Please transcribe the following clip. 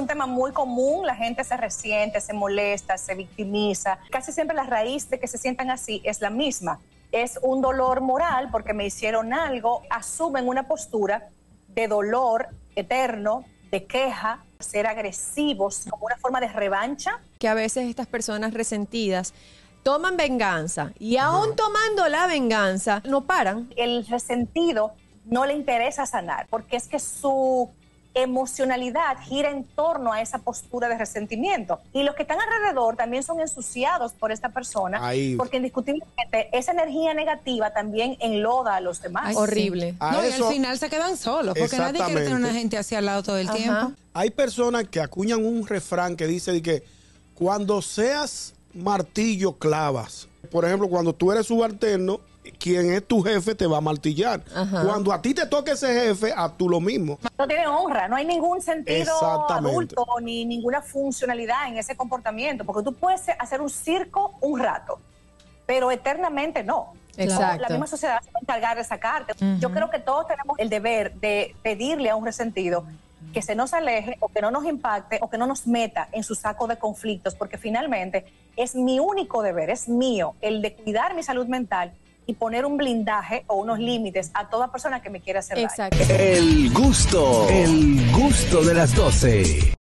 un tema muy común, la gente se resiente, se molesta, se victimiza. Casi siempre la raíz de que se sientan así es la misma. Es un dolor moral porque me hicieron algo, asumen una postura de dolor eterno, de queja, ser agresivos como una forma de revancha. Que a veces estas personas resentidas toman venganza y aún tomando la venganza no paran. El resentido no le interesa sanar porque es que su emocionalidad gira en torno a esa postura de resentimiento. Y los que están alrededor también son ensuciados por esta persona, porque indiscutiblemente esa energía negativa también enloda a los demás. horrible. No, y al final se quedan solos, porque nadie quiere tener una gente hacia al lado todo el tiempo. Hay personas que acuñan un refrán que dice de que cuando seas martillo clavas. Por ejemplo, cuando tú eres subalterno, quien es tu jefe te va a martillar. Cuando a ti te toque ese jefe, a tú lo mismo. No tiene honra, no hay ningún sentido adulto ni ninguna funcionalidad en ese comportamiento, porque tú puedes hacer un circo un rato, pero eternamente no. Exacto. La misma sociedad se va a encargar de sacarte. Yo creo que todos tenemos el deber de pedirle a un resentido que se nos aleje o que no nos impacte o que no nos meta en su saco de conflictos, porque finalmente es mi único deber, es mío, el de cuidar mi salud mental y poner un blindaje o unos límites a toda persona que me quiera hacer Exacto. El gusto, el gusto de las 12.